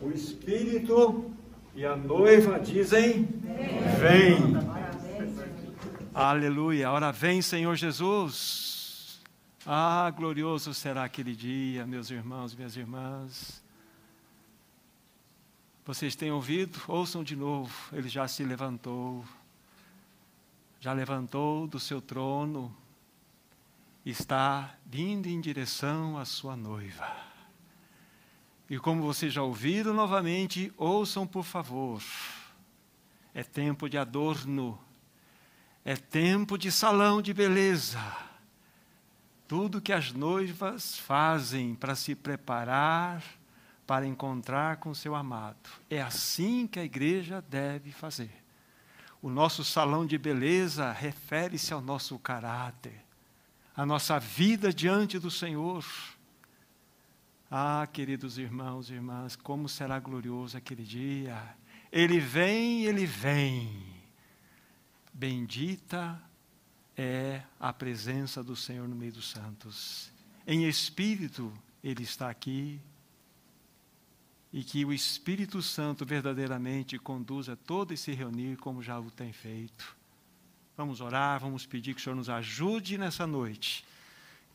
O Espírito e a noiva dizem: Vem. Aleluia. Ora vem, Senhor Jesus. Ah, glorioso será aquele dia, meus irmãos, minhas irmãs. Vocês têm ouvido? Ouçam de novo. Ele já se levantou. Já levantou do seu trono. Está vindo em direção à sua noiva. E como vocês já ouviram novamente, ouçam por favor. É tempo de adorno. É tempo de salão de beleza. Tudo que as noivas fazem para se preparar para encontrar com seu amado. É assim que a igreja deve fazer. O nosso salão de beleza refere-se ao nosso caráter, à nossa vida diante do Senhor. Ah, queridos irmãos e irmãs, como será glorioso aquele dia. Ele vem, ele vem. Bendita é a presença do Senhor no meio dos santos. Em espírito, ele está aqui e que o Espírito Santo verdadeiramente conduza todo esse reunir como já o tem feito. Vamos orar, vamos pedir que o Senhor nos ajude nessa noite,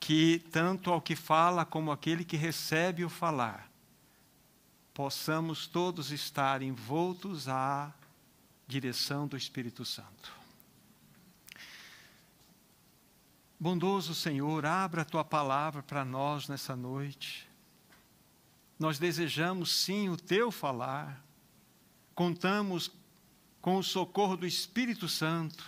que tanto ao que fala como aquele que recebe o falar, possamos todos estar envoltos à direção do Espírito Santo. Bondoso Senhor, abra a tua palavra para nós nessa noite. Nós desejamos sim o teu falar, contamos com o socorro do Espírito Santo,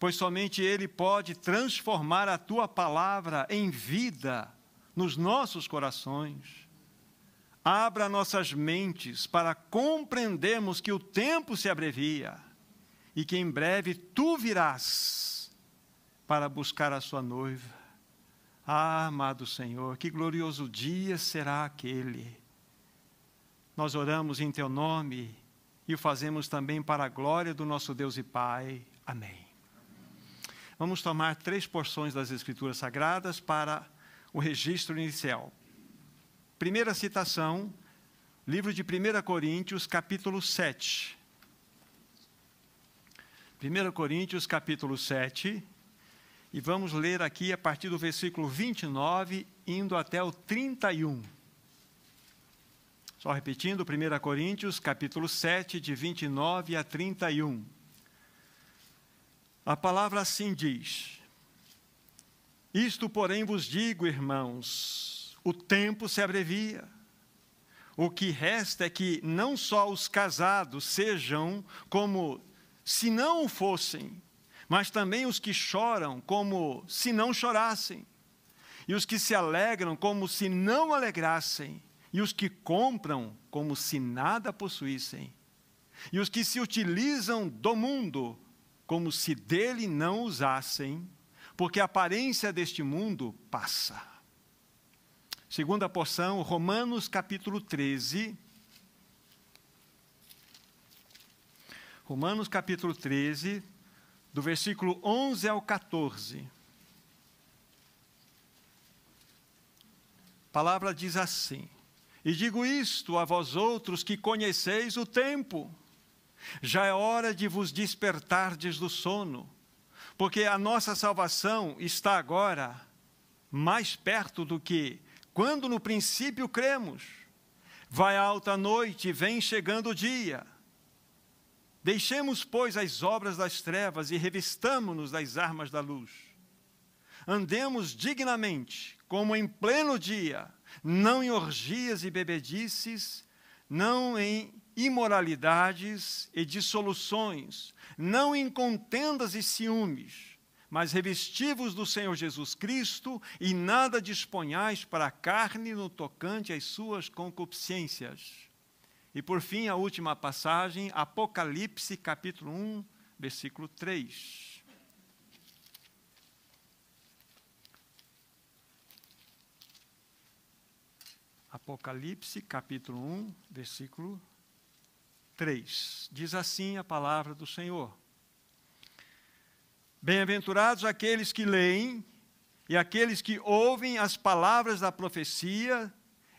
pois somente Ele pode transformar a tua palavra em vida nos nossos corações. Abra nossas mentes para compreendermos que o tempo se abrevia e que em breve tu virás para buscar a sua noiva. Ah, amado Senhor, que glorioso dia será aquele. Nós oramos em Teu nome e o fazemos também para a glória do nosso Deus e Pai. Amém. Vamos tomar três porções das Escrituras Sagradas para o registro inicial. Primeira citação, livro de 1 Coríntios, capítulo 7. 1 Coríntios, capítulo 7 e vamos ler aqui a partir do versículo 29, indo até o 31. Só repetindo, 1 Coríntios, capítulo 7, de 29 a 31. A palavra assim diz: Isto, porém, vos digo, irmãos, o tempo se abrevia. O que resta é que não só os casados sejam como se não fossem, mas também os que choram como se não chorassem, e os que se alegram como se não alegrassem, e os que compram como se nada possuíssem, e os que se utilizam do mundo como se dele não usassem, porque a aparência deste mundo passa. Segunda porção, Romanos capítulo 13. Romanos capítulo 13, do versículo 11 ao 14. A palavra diz assim: E digo isto a vós outros que conheceis o tempo, já é hora de vos despertardes do sono, porque a nossa salvação está agora mais perto do que quando no princípio cremos. Vai alta a noite vem chegando o dia. Deixemos, pois, as obras das trevas e revistamo-nos das armas da luz. Andemos dignamente, como em pleno dia, não em orgias e bebedices, não em imoralidades e dissoluções, não em contendas e ciúmes, mas revestivos do Senhor Jesus Cristo e nada disponhais para a carne no tocante às suas concupiscências e por fim, a última passagem, Apocalipse, capítulo 1, versículo 3. Apocalipse, capítulo 1, versículo 3. Diz assim a palavra do Senhor: Bem-aventurados aqueles que leem e aqueles que ouvem as palavras da profecia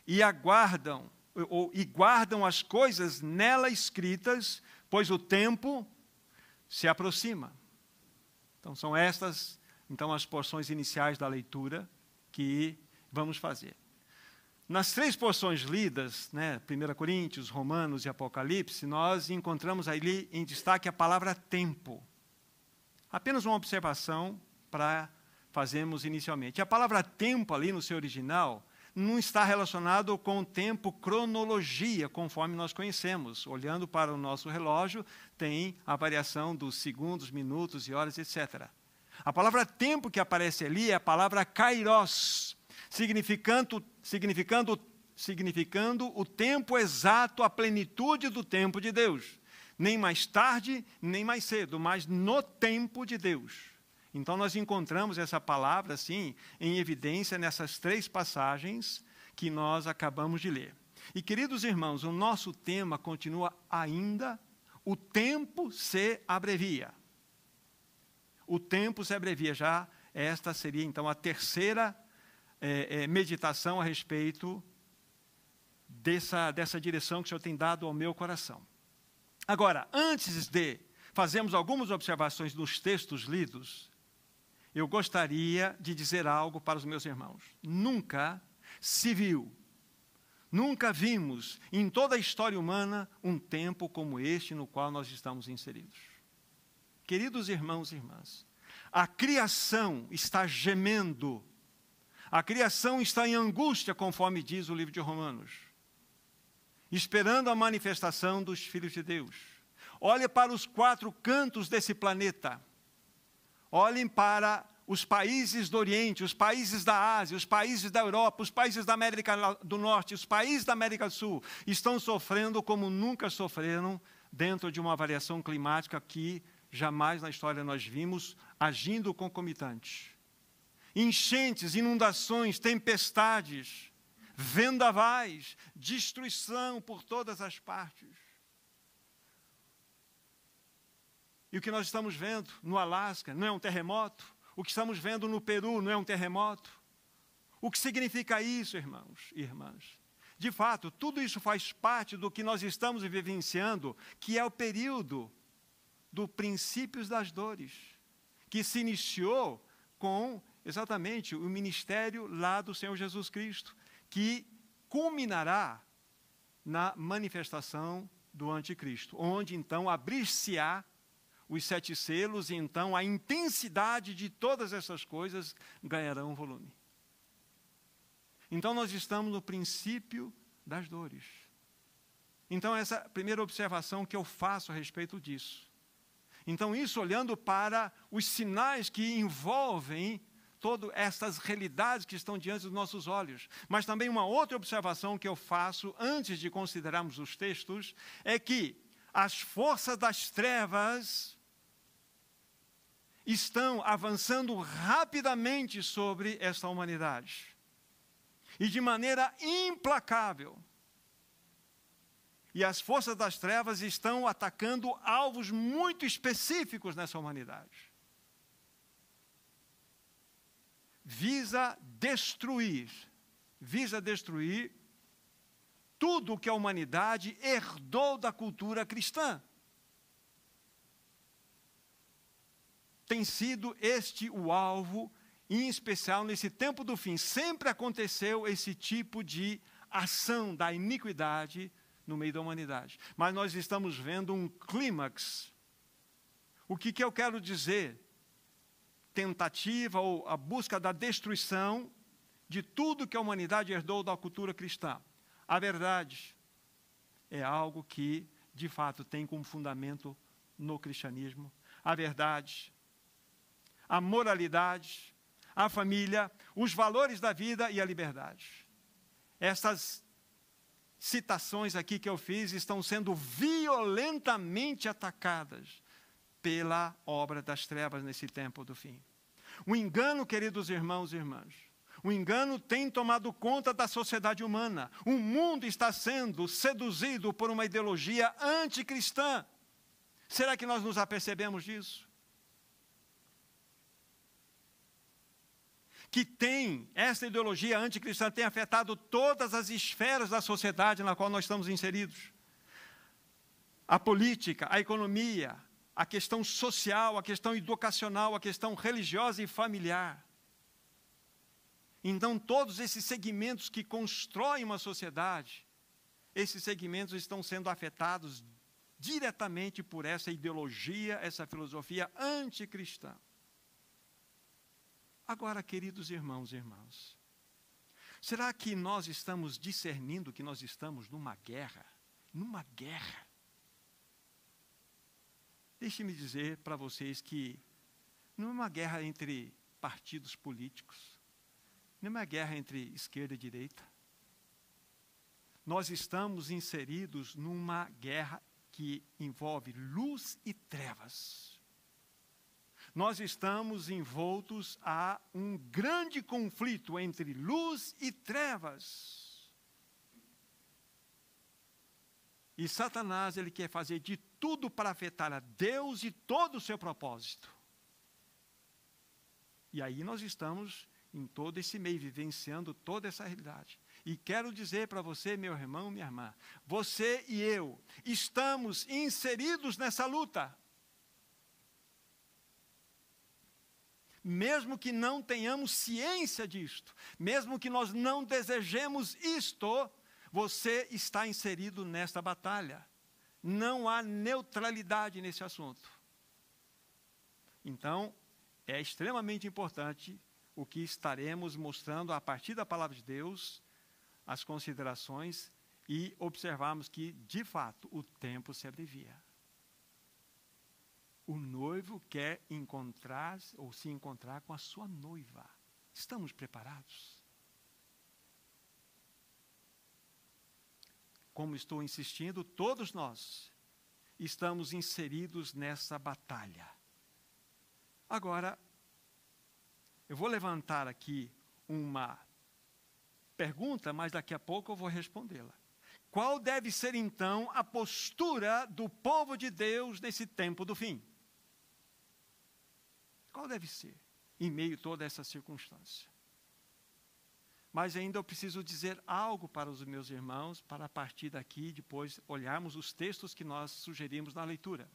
e aguardam ou, e guardam as coisas nela escritas, pois o tempo se aproxima. Então são estas então as porções iniciais da leitura que vamos fazer. Nas três porções lidas, né, 1 Coríntios, Romanos e Apocalipse, nós encontramos ali em destaque a palavra tempo. Apenas uma observação para fazermos inicialmente. A palavra tempo ali no seu original não está relacionado com o tempo cronologia, conforme nós conhecemos. Olhando para o nosso relógio, tem a variação dos segundos, minutos e horas, etc. A palavra tempo que aparece ali é a palavra kairos, significando, significando, significando o tempo exato, a plenitude do tempo de Deus. Nem mais tarde, nem mais cedo, mas no tempo de Deus. Então, nós encontramos essa palavra, assim, em evidência nessas três passagens que nós acabamos de ler. E, queridos irmãos, o nosso tema continua ainda: o tempo se abrevia. O tempo se abrevia. Já esta seria, então, a terceira é, é, meditação a respeito dessa, dessa direção que o Senhor tem dado ao meu coração. Agora, antes de fazermos algumas observações nos textos lidos, eu gostaria de dizer algo para os meus irmãos. Nunca se viu, nunca vimos em toda a história humana um tempo como este no qual nós estamos inseridos. Queridos irmãos e irmãs, a criação está gemendo, a criação está em angústia, conforme diz o livro de Romanos, esperando a manifestação dos filhos de Deus. Olhe para os quatro cantos desse planeta Olhem para os países do Oriente, os países da Ásia, os países da Europa, os países da América do Norte, os países da América do Sul, estão sofrendo como nunca sofreram dentro de uma variação climática que jamais na história nós vimos agindo concomitante. Enchentes, inundações, tempestades, vendavais, destruição por todas as partes. E o que nós estamos vendo no Alasca não é um terremoto? O que estamos vendo no Peru não é um terremoto? O que significa isso, irmãos e irmãs? De fato, tudo isso faz parte do que nós estamos vivenciando, que é o período do princípios das dores, que se iniciou com exatamente o ministério lá do Senhor Jesus Cristo, que culminará na manifestação do anticristo, onde então abrir-se-á os sete selos, e então a intensidade de todas essas coisas ganharão volume. Então nós estamos no princípio das dores. Então, essa primeira observação que eu faço a respeito disso. Então, isso olhando para os sinais que envolvem todas essas realidades que estão diante dos nossos olhos. Mas também uma outra observação que eu faço antes de considerarmos os textos é que as forças das trevas estão avançando rapidamente sobre esta humanidade. E de maneira implacável. E as forças das trevas estão atacando alvos muito específicos nessa humanidade. Visa destruir, visa destruir tudo o que a humanidade herdou da cultura cristã. tem sido este o alvo, em especial nesse tempo do fim. Sempre aconteceu esse tipo de ação da iniquidade no meio da humanidade. Mas nós estamos vendo um clímax. O que, que eu quero dizer? Tentativa ou a busca da destruição de tudo que a humanidade herdou da cultura cristã. A verdade é algo que, de fato, tem como fundamento no cristianismo. A verdade a moralidade, a família, os valores da vida e a liberdade. Essas citações aqui que eu fiz estão sendo violentamente atacadas pela obra das trevas nesse tempo do fim. O engano, queridos irmãos e irmãs, o engano tem tomado conta da sociedade humana. O mundo está sendo seduzido por uma ideologia anticristã. Será que nós nos apercebemos disso? que tem, essa ideologia anticristã tem afetado todas as esferas da sociedade na qual nós estamos inseridos. A política, a economia, a questão social, a questão educacional, a questão religiosa e familiar. Então, todos esses segmentos que constroem uma sociedade, esses segmentos estão sendo afetados diretamente por essa ideologia, essa filosofia anticristã. Agora, queridos irmãos e irmãs, será que nós estamos discernindo que nós estamos numa guerra? Numa guerra. Deixe-me dizer para vocês que não é uma guerra entre partidos políticos, não é uma guerra entre esquerda e direita. Nós estamos inseridos numa guerra que envolve luz e trevas nós estamos envoltos a um grande conflito entre luz e trevas. E Satanás, ele quer fazer de tudo para afetar a Deus e todo o seu propósito. E aí nós estamos em todo esse meio, vivenciando toda essa realidade. E quero dizer para você, meu irmão, minha irmã, você e eu estamos inseridos nessa luta. mesmo que não tenhamos ciência disto, mesmo que nós não desejemos isto, você está inserido nesta batalha. Não há neutralidade nesse assunto. Então, é extremamente importante o que estaremos mostrando a partir da palavra de Deus, as considerações e observarmos que, de fato, o tempo se abrevia o noivo quer encontrar ou se encontrar com a sua noiva. Estamos preparados? Como estou insistindo, todos nós estamos inseridos nessa batalha. Agora, eu vou levantar aqui uma pergunta, mas daqui a pouco eu vou respondê-la. Qual deve ser então a postura do povo de Deus nesse tempo do fim? Qual deve ser, em meio a toda essa circunstância? Mas ainda eu preciso dizer algo para os meus irmãos, para a partir daqui, depois olharmos os textos que nós sugerimos na leitura.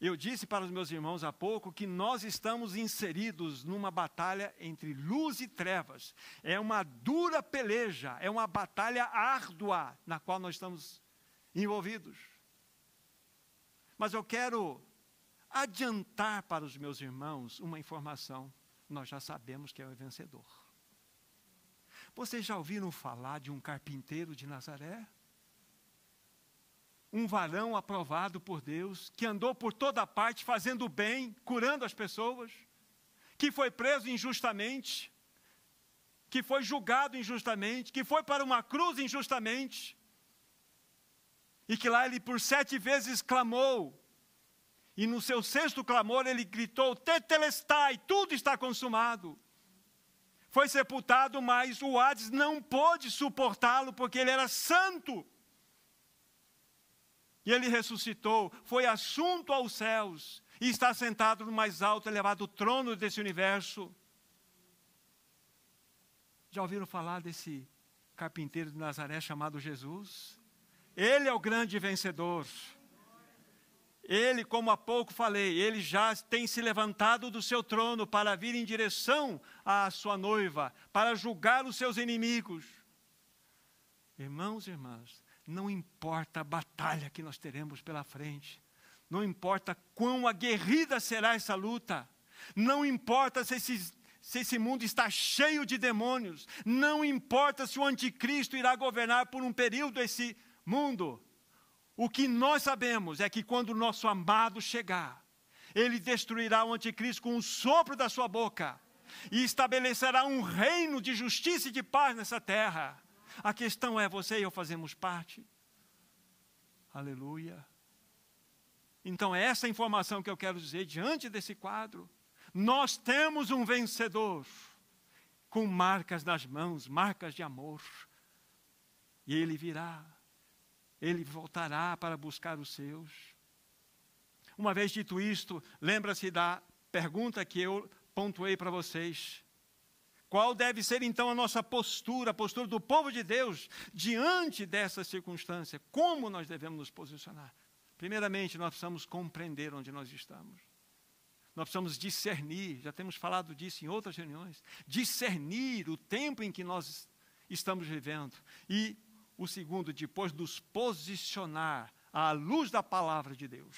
Eu disse para os meus irmãos há pouco que nós estamos inseridos numa batalha entre luz e trevas. É uma dura peleja, é uma batalha árdua na qual nós estamos envolvidos. Mas eu quero adiantar para os meus irmãos uma informação. Nós já sabemos que é o vencedor. Vocês já ouviram falar de um carpinteiro de Nazaré? Um varão aprovado por Deus, que andou por toda parte fazendo bem, curando as pessoas, que foi preso injustamente, que foi julgado injustamente, que foi para uma cruz injustamente, e que lá ele por sete vezes clamou e no seu sexto clamor ele gritou: Tetelestai, tudo está consumado. Foi sepultado, mas o Hades não pôde suportá-lo porque ele era santo. E ele ressuscitou, foi assunto aos céus e está sentado no mais alto elevado trono desse universo. Já ouviram falar desse carpinteiro de Nazaré chamado Jesus? Ele é o grande vencedor. Ele, como há pouco falei, ele já tem se levantado do seu trono para vir em direção à sua noiva, para julgar os seus inimigos. Irmãos e irmãs, não importa a batalha que nós teremos pela frente, não importa quão aguerrida será essa luta, não importa se esse, se esse mundo está cheio de demônios, não importa se o anticristo irá governar por um período esse mundo, o que nós sabemos é que quando o nosso amado chegar, ele destruirá o anticristo com o sopro da sua boca e estabelecerá um reino de justiça e de paz nessa terra. A questão é: você e eu fazemos parte? Aleluia. Então, é essa informação que eu quero dizer diante desse quadro. Nós temos um vencedor com marcas nas mãos, marcas de amor. E ele virá ele voltará para buscar os seus. Uma vez dito isto, lembra-se da pergunta que eu pontuei para vocês. Qual deve ser então a nossa postura, a postura do povo de Deus diante dessa circunstância? Como nós devemos nos posicionar? Primeiramente, nós precisamos compreender onde nós estamos. Nós precisamos discernir, já temos falado disso em outras reuniões, discernir o tempo em que nós estamos vivendo. E o segundo, depois nos posicionar à luz da palavra de Deus.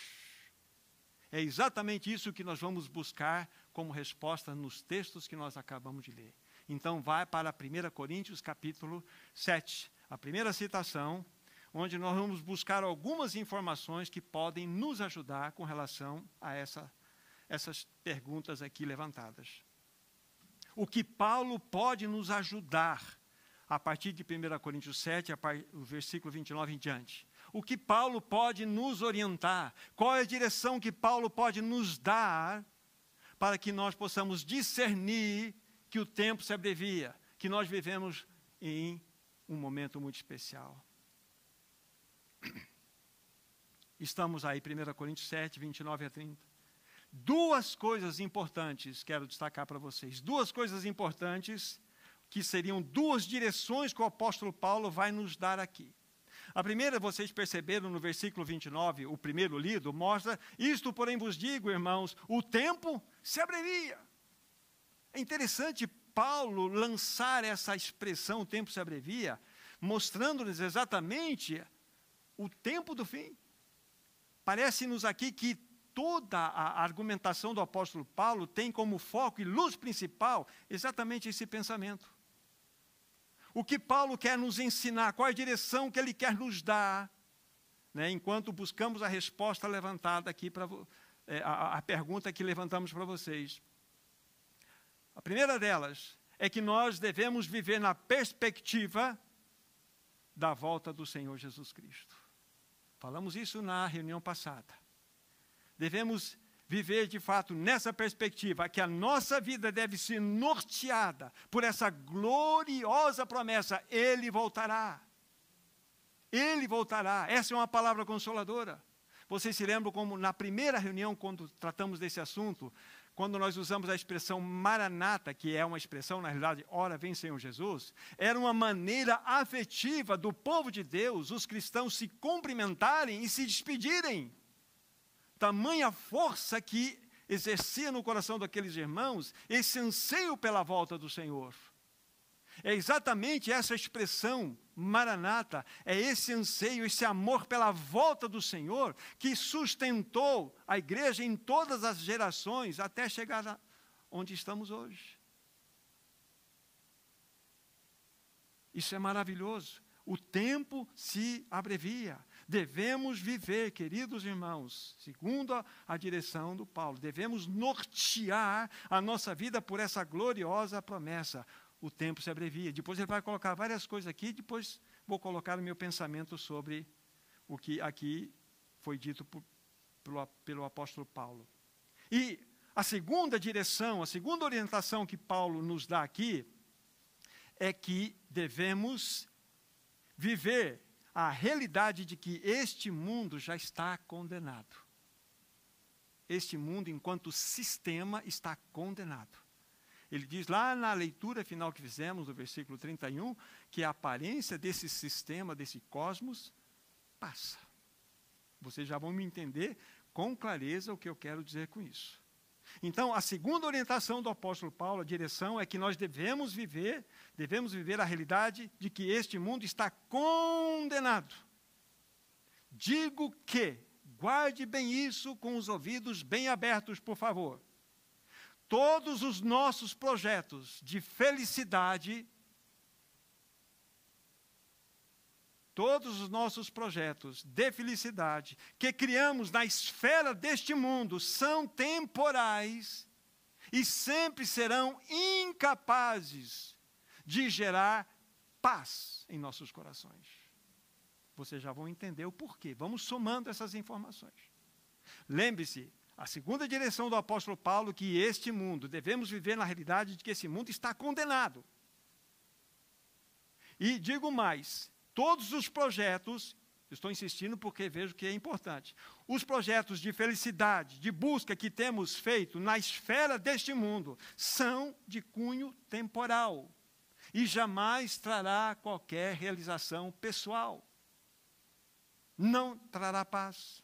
É exatamente isso que nós vamos buscar como resposta nos textos que nós acabamos de ler. Então, vai para 1 Coríntios, capítulo 7, a primeira citação, onde nós vamos buscar algumas informações que podem nos ajudar com relação a essa, essas perguntas aqui levantadas. O que Paulo pode nos ajudar a partir de 1 Coríntios 7, o versículo 29 em diante. O que Paulo pode nos orientar? Qual é a direção que Paulo pode nos dar para que nós possamos discernir que o tempo se abrevia, que nós vivemos em um momento muito especial? Estamos aí, 1 Coríntios 7, 29 a 30. Duas coisas importantes quero destacar para vocês. Duas coisas importantes que seriam duas direções que o apóstolo Paulo vai nos dar aqui. A primeira, vocês perceberam no versículo 29, o primeiro lido, mostra: Isto, porém, vos digo, irmãos, o tempo se abrevia. É interessante Paulo lançar essa expressão, o tempo se abrevia, mostrando-nos exatamente o tempo do fim. Parece-nos aqui que toda a argumentação do apóstolo Paulo tem como foco e luz principal exatamente esse pensamento. O que Paulo quer nos ensinar, qual a direção que ele quer nos dar, né, enquanto buscamos a resposta levantada aqui para é, a, a pergunta que levantamos para vocês. A primeira delas é que nós devemos viver na perspectiva da volta do Senhor Jesus Cristo. Falamos isso na reunião passada. Devemos viver de fato nessa perspectiva, que a nossa vida deve ser norteada por essa gloriosa promessa: Ele voltará. Ele voltará. Essa é uma palavra consoladora. Vocês se lembram como na primeira reunião, quando tratamos desse assunto, quando nós usamos a expressão maranata, que é uma expressão, na realidade, ora vem Senhor Jesus, era uma maneira afetiva do povo de Deus, os cristãos se cumprimentarem e se despedirem tamanha força que exercia no coração daqueles irmãos esse anseio pela volta do Senhor. É exatamente essa expressão, Maranata, é esse anseio, esse amor pela volta do Senhor que sustentou a igreja em todas as gerações até chegar onde estamos hoje. Isso é maravilhoso. O tempo se abrevia. Devemos viver, queridos irmãos, segundo a, a, direção do Paulo, devemos nortear a nossa vida por essa gloriosa promessa. O tempo se abrevia. Depois ele vai colocar várias coisas aqui, depois vou colocar o meu pensamento sobre o que aqui foi dito por, pelo, pelo apóstolo Paulo. E a segunda direção, a segunda orientação que Paulo nos dá aqui, é que devemos viver a realidade de que este mundo já está condenado. Este mundo, enquanto sistema, está condenado. Ele diz lá na leitura final que fizemos, do versículo 31, que a aparência desse sistema, desse cosmos, passa. Vocês já vão me entender com clareza o que eu quero dizer com isso. Então, a segunda orientação do apóstolo Paulo, a direção, é que nós devemos viver, devemos viver a realidade de que este mundo está condenado. Digo que, guarde bem isso com os ouvidos bem abertos, por favor. Todos os nossos projetos de felicidade todos os nossos projetos de felicidade que criamos na esfera deste mundo são temporais e sempre serão incapazes de gerar paz em nossos corações. Vocês já vão entender o porquê. Vamos somando essas informações. Lembre-se, a segunda direção do apóstolo Paulo que este mundo, devemos viver na realidade de que esse mundo está condenado. E digo mais, todos os projetos Estou insistindo porque vejo que é importante. Os projetos de felicidade, de busca que temos feito na esfera deste mundo são de cunho temporal e jamais trará qualquer realização pessoal. Não trará paz.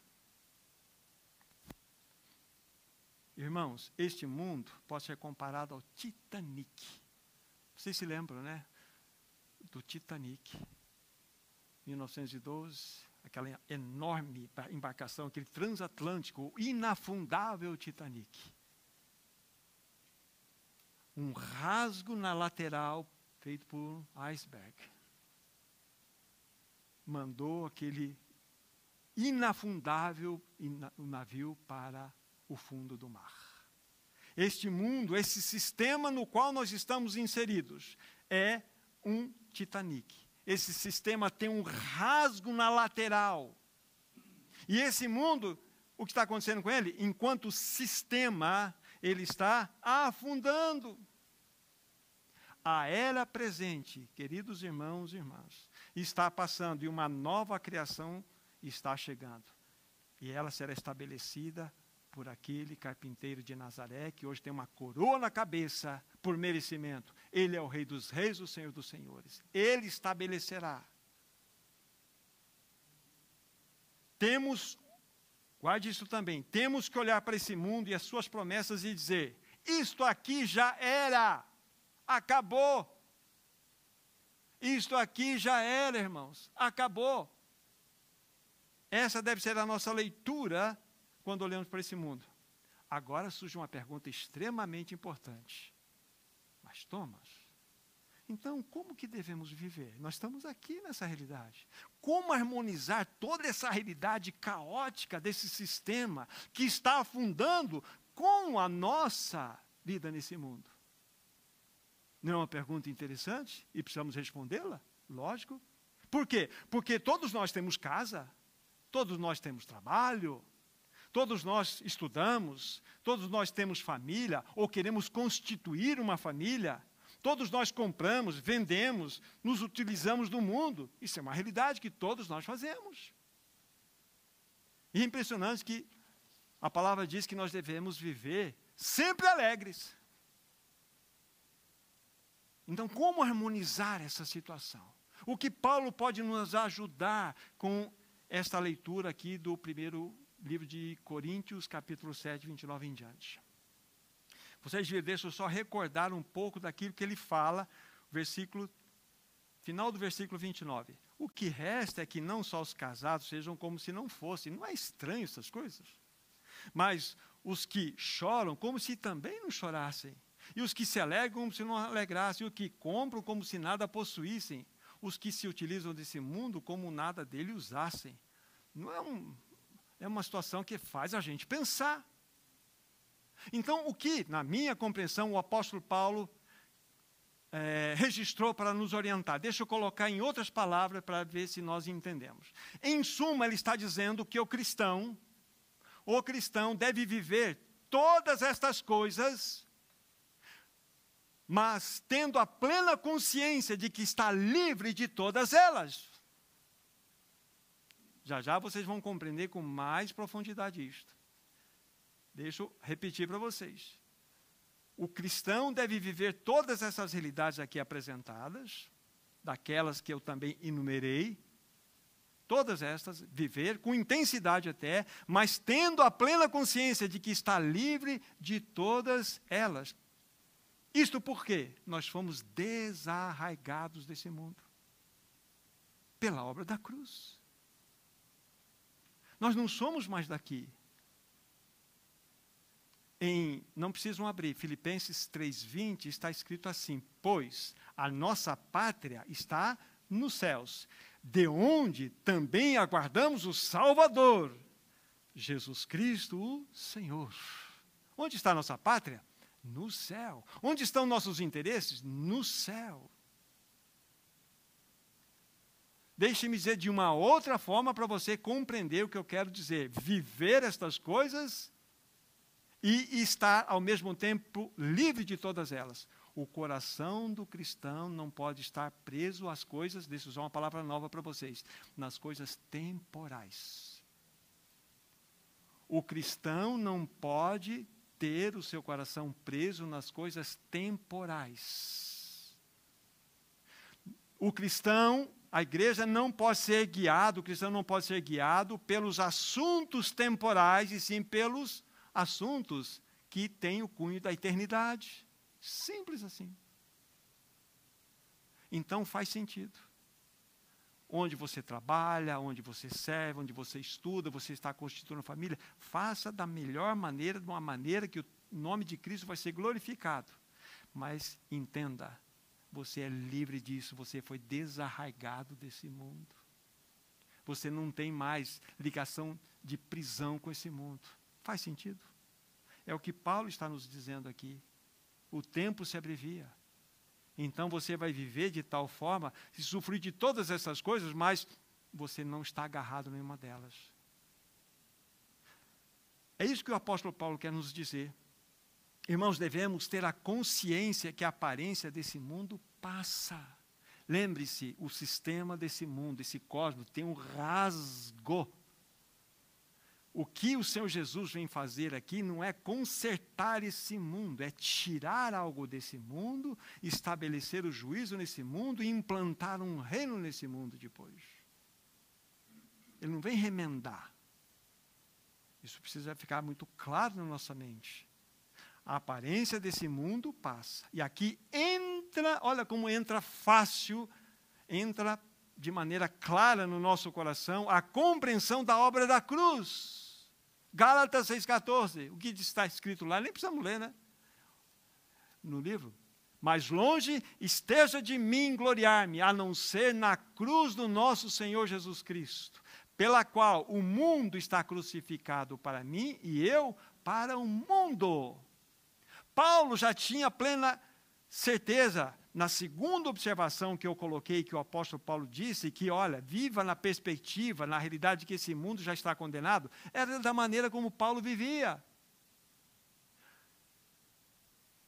Irmãos, este mundo pode ser comparado ao Titanic. Vocês se lembram, né? Do Titanic. 1912, aquela enorme embarcação, aquele transatlântico, inafundável Titanic. Um rasgo na lateral feito por iceberg. Mandou aquele inafundável navio para o fundo do mar. Este mundo, esse sistema no qual nós estamos inseridos, é um Titanic esse sistema tem um rasgo na lateral. E esse mundo, o que está acontecendo com ele? Enquanto sistema, ele está afundando. A era presente, queridos irmãos e irmãs, está passando e uma nova criação está chegando. E ela será estabelecida por aquele carpinteiro de Nazaré, que hoje tem uma coroa na cabeça por merecimento. Ele é o Rei dos Reis, o Senhor dos Senhores. Ele estabelecerá. Temos, guarde isso também, temos que olhar para esse mundo e as suas promessas e dizer: isto aqui já era, acabou. Isto aqui já era, irmãos, acabou. Essa deve ser a nossa leitura quando olhamos para esse mundo. Agora surge uma pergunta extremamente importante. Mas, Thomas, então como que devemos viver? Nós estamos aqui nessa realidade. Como harmonizar toda essa realidade caótica desse sistema que está afundando com a nossa vida nesse mundo? Não é uma pergunta interessante e precisamos respondê-la? Lógico. Por quê? Porque todos nós temos casa, todos nós temos trabalho, Todos nós estudamos, todos nós temos família ou queremos constituir uma família. Todos nós compramos, vendemos, nos utilizamos do mundo. Isso é uma realidade que todos nós fazemos. E é impressionante que a palavra diz que nós devemos viver sempre alegres. Então, como harmonizar essa situação? O que Paulo pode nos ajudar com esta leitura aqui do primeiro livro de Coríntios, capítulo 7, 29 em diante. Vocês deixam só recordar um pouco daquilo que ele fala, versículo, final do versículo 29. O que resta é que não só os casados sejam como se não fossem. Não é estranho essas coisas? Mas os que choram como se também não chorassem. E os que se alegram como se não alegrassem. E os que compram como se nada possuíssem. Os que se utilizam desse mundo como nada dele usassem. Não é um, é uma situação que faz a gente pensar. Então, o que, na minha compreensão, o apóstolo Paulo é, registrou para nos orientar? Deixa eu colocar em outras palavras para ver se nós entendemos. Em suma, ele está dizendo que o cristão, o cristão deve viver todas estas coisas, mas tendo a plena consciência de que está livre de todas elas. Já já vocês vão compreender com mais profundidade isto. Deixa eu repetir para vocês. O cristão deve viver todas essas realidades aqui apresentadas, daquelas que eu também enumerei, todas estas, viver com intensidade até, mas tendo a plena consciência de que está livre de todas elas. Isto porque nós fomos desarraigados desse mundo pela obra da cruz. Nós não somos mais daqui. Em, não precisam abrir, Filipenses 3,20 está escrito assim: Pois a nossa pátria está nos céus, de onde também aguardamos o Salvador, Jesus Cristo, o Senhor. Onde está a nossa pátria? No céu. Onde estão nossos interesses? No céu. Deixe-me dizer de uma outra forma para você compreender o que eu quero dizer. Viver estas coisas e estar ao mesmo tempo livre de todas elas. O coração do cristão não pode estar preso às coisas, deixa eu usar uma palavra nova para vocês, nas coisas temporais. O cristão não pode ter o seu coração preso nas coisas temporais. O cristão, a igreja não pode ser guiado, o cristão não pode ser guiado pelos assuntos temporais e sim pelos assuntos que têm o cunho da eternidade. Simples assim. Então faz sentido. Onde você trabalha, onde você serve, onde você estuda, você está constituindo família, faça da melhor maneira, de uma maneira que o nome de Cristo vai ser glorificado. Mas entenda, você é livre disso, você foi desarraigado desse mundo. Você não tem mais ligação de prisão com esse mundo. Faz sentido? É o que Paulo está nos dizendo aqui o tempo se abrevia. Então você vai viver de tal forma, se sofrer de todas essas coisas, mas você não está agarrado em nenhuma delas. É isso que o apóstolo Paulo quer nos dizer. Irmãos, devemos ter a consciência que a aparência desse mundo passa. Lembre-se, o sistema desse mundo, esse cosmos, tem um rasgo o que o Senhor Jesus vem fazer aqui não é consertar esse mundo, é tirar algo desse mundo, estabelecer o juízo nesse mundo e implantar um reino nesse mundo depois. Ele não vem remendar. Isso precisa ficar muito claro na nossa mente. A aparência desse mundo passa. E aqui entra, olha como entra fácil, entra de maneira clara no nosso coração a compreensão da obra da cruz. Gálatas 6,14. O que está escrito lá? Nem precisamos ler, né? No livro. Mas longe esteja de mim gloriar-me, a não ser na cruz do nosso Senhor Jesus Cristo, pela qual o mundo está crucificado para mim e eu para o mundo. Paulo já tinha plena certeza na segunda observação que eu coloquei, que o apóstolo Paulo disse, que, olha, viva na perspectiva, na realidade de que esse mundo já está condenado, era da maneira como Paulo vivia.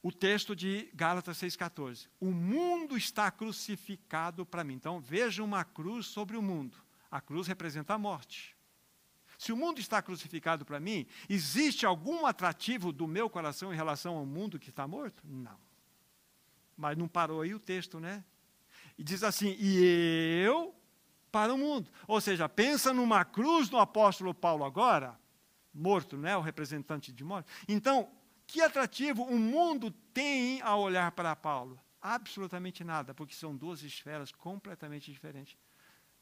O texto de Gálatas 6,14. O mundo está crucificado para mim. Então, veja uma cruz sobre o mundo. A cruz representa a morte. Se o mundo está crucificado para mim, existe algum atrativo do meu coração em relação ao mundo que está morto? Não. Mas não parou aí o texto, né? E diz assim: e eu para o mundo. Ou seja, pensa numa cruz do apóstolo Paulo agora, morto, né? O representante de morte. Então, que atrativo o mundo tem a olhar para Paulo? Absolutamente nada, porque são duas esferas completamente diferentes.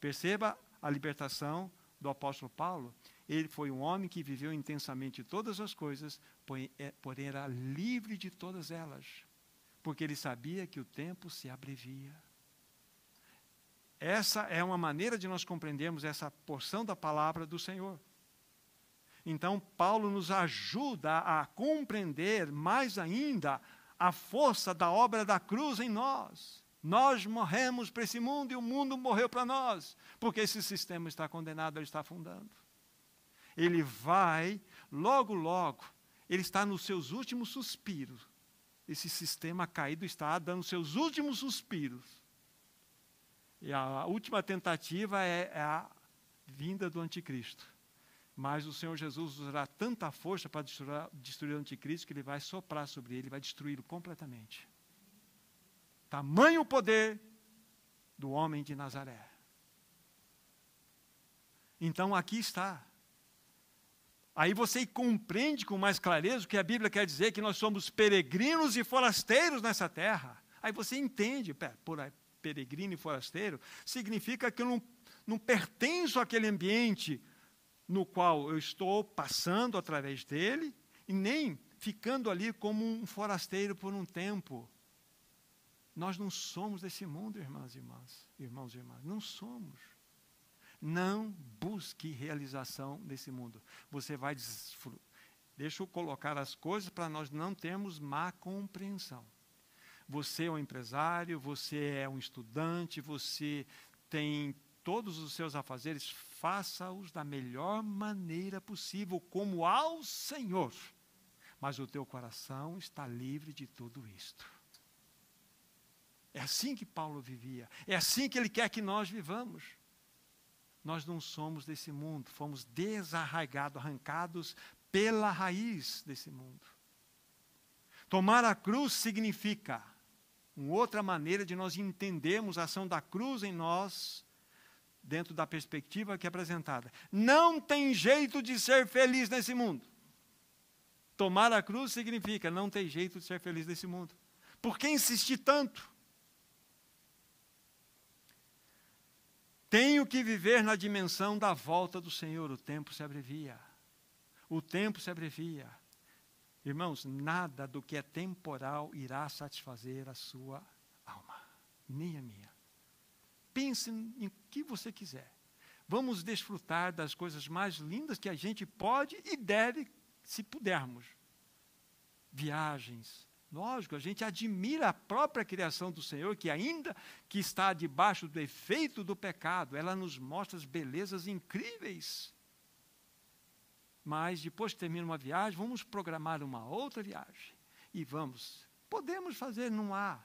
Perceba a libertação do apóstolo Paulo. Ele foi um homem que viveu intensamente todas as coisas, é, porém era livre de todas elas porque ele sabia que o tempo se abrevia. Essa é uma maneira de nós compreendermos essa porção da palavra do Senhor. Então, Paulo nos ajuda a compreender mais ainda a força da obra da cruz em nós. Nós morremos para esse mundo e o mundo morreu para nós, porque esse sistema está condenado, ele está afundando. Ele vai, logo, logo, ele está nos seus últimos suspiros, esse sistema caído está dando seus últimos suspiros. E a última tentativa é, é a vinda do anticristo. Mas o Senhor Jesus usará tanta força para destruir, destruir o anticristo que ele vai soprar sobre ele, vai destruí-lo completamente. Tamanho poder do homem de Nazaré. Então aqui está. Aí você compreende com mais clareza o que a Bíblia quer dizer, que nós somos peregrinos e forasteiros nessa terra. Aí você entende, por peregrino e forasteiro, significa que eu não, não pertenço àquele ambiente no qual eu estou passando através dele, e nem ficando ali como um forasteiro por um tempo. Nós não somos desse mundo, irmãs e irmãs, irmãos e irmãs, não somos. Não busque realização nesse mundo. Você vai desfrutar. Deixa eu colocar as coisas para nós não termos má compreensão. Você é um empresário, você é um estudante, você tem todos os seus afazeres, faça-os da melhor maneira possível, como ao Senhor. Mas o teu coração está livre de tudo isto. É assim que Paulo vivia. É assim que ele quer que nós vivamos. Nós não somos desse mundo, fomos desarraigados, arrancados pela raiz desse mundo. Tomar a cruz significa uma outra maneira de nós entendermos a ação da cruz em nós, dentro da perspectiva que é apresentada. Não tem jeito de ser feliz nesse mundo. Tomar a cruz significa não ter jeito de ser feliz nesse mundo. Por que insistir tanto? Tenho que viver na dimensão da volta do Senhor. O tempo se abrevia. O tempo se abrevia. Irmãos, nada do que é temporal irá satisfazer a sua alma, nem a minha. Pense em que você quiser. Vamos desfrutar das coisas mais lindas que a gente pode e deve, se pudermos. Viagens. Lógico, a gente admira a própria criação do Senhor, que ainda que está debaixo do efeito do pecado, ela nos mostra as belezas incríveis mas depois que termina uma viagem, vamos programar uma outra viagem. E vamos. Podemos fazer, não há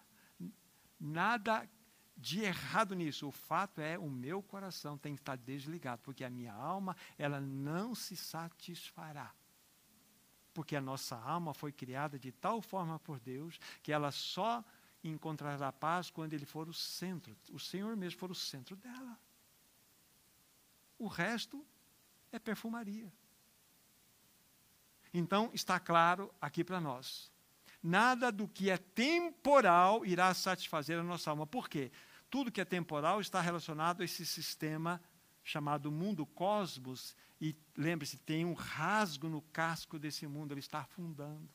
nada de errado nisso. O fato é, o meu coração tem que estar desligado, porque a minha alma, ela não se satisfará. Porque a nossa alma foi criada de tal forma por Deus que ela só encontrará paz quando ele for o centro, o Senhor mesmo for o centro dela. O resto é perfumaria. Então, está claro aqui para nós. Nada do que é temporal irá satisfazer a nossa alma. Por quê? Tudo que é temporal está relacionado a esse sistema chamado mundo cosmos. E lembre-se, tem um rasgo no casco desse mundo, ele está afundando.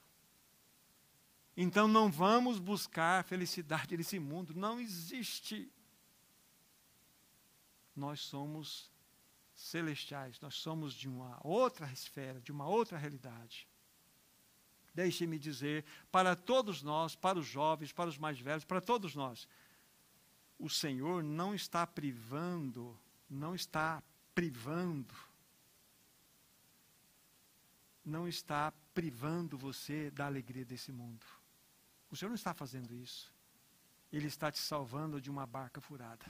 Então não vamos buscar felicidade nesse mundo, não existe. Nós somos celestiais, nós somos de uma outra esfera, de uma outra realidade. Deixe-me dizer, para todos nós, para os jovens, para os mais velhos, para todos nós, o Senhor não está privando, não está privando, não está privando você da alegria desse mundo. O Senhor não está fazendo isso. Ele está te salvando de uma barca furada.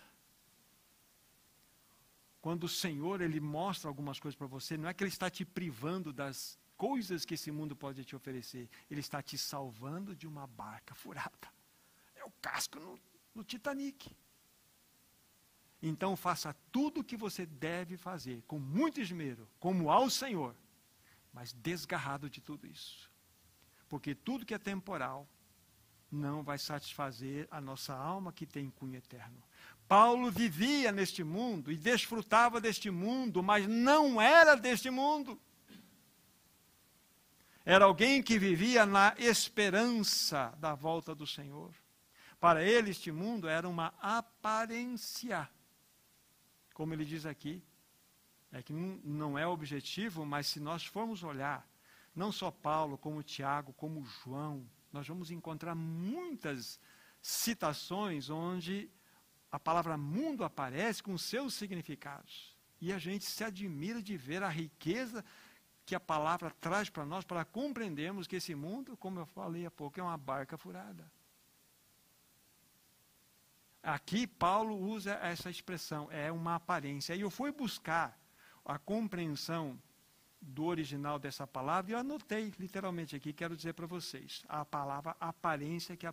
Quando o Senhor ele mostra algumas coisas para você, não é que ele está te privando das coisas que esse mundo pode te oferecer, ele está te salvando de uma barca furada. É o casco no, no Titanic. Então faça tudo o que você deve fazer, com muito esmero, como ao Senhor, mas desgarrado de tudo isso. Porque tudo que é temporal não vai satisfazer a nossa alma que tem cunho eterno. Paulo vivia neste mundo e desfrutava deste mundo, mas não era deste mundo. Era alguém que vivia na esperança da volta do Senhor. Para ele, este mundo era uma aparência. Como ele diz aqui, é que não é objetivo, mas se nós formos olhar, não só Paulo, como Tiago, como João, nós vamos encontrar muitas citações onde a palavra mundo aparece com seus significados. E a gente se admira de ver a riqueza que a palavra traz para nós, para compreendermos que esse mundo, como eu falei há pouco, é uma barca furada. Aqui Paulo usa essa expressão, é uma aparência. E eu fui buscar a compreensão do original dessa palavra e eu anotei literalmente aqui, quero dizer para vocês, a palavra aparência que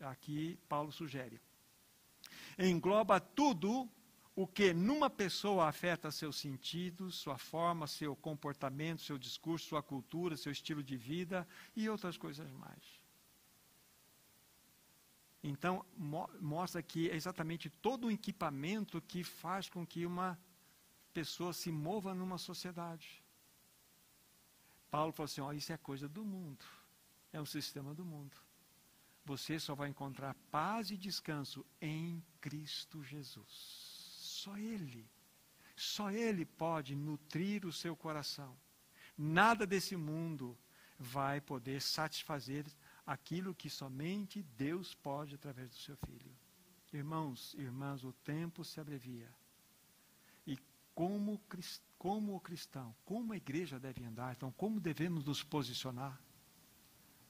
aqui Paulo sugere engloba tudo o que numa pessoa afeta seus sentidos, sua forma, seu comportamento, seu discurso, sua cultura, seu estilo de vida e outras coisas mais. Então, mo mostra que é exatamente todo o equipamento que faz com que uma pessoa se mova numa sociedade. Paulo falou assim: ó, isso é coisa do mundo, é um sistema do mundo você só vai encontrar paz e descanso em Cristo Jesus. Só Ele. Só Ele pode nutrir o seu coração. Nada desse mundo vai poder satisfazer aquilo que somente Deus pode através do seu Filho. Irmãos, irmãs, o tempo se abrevia. Como, como o cristão, como a igreja deve andar, então como devemos nos posicionar?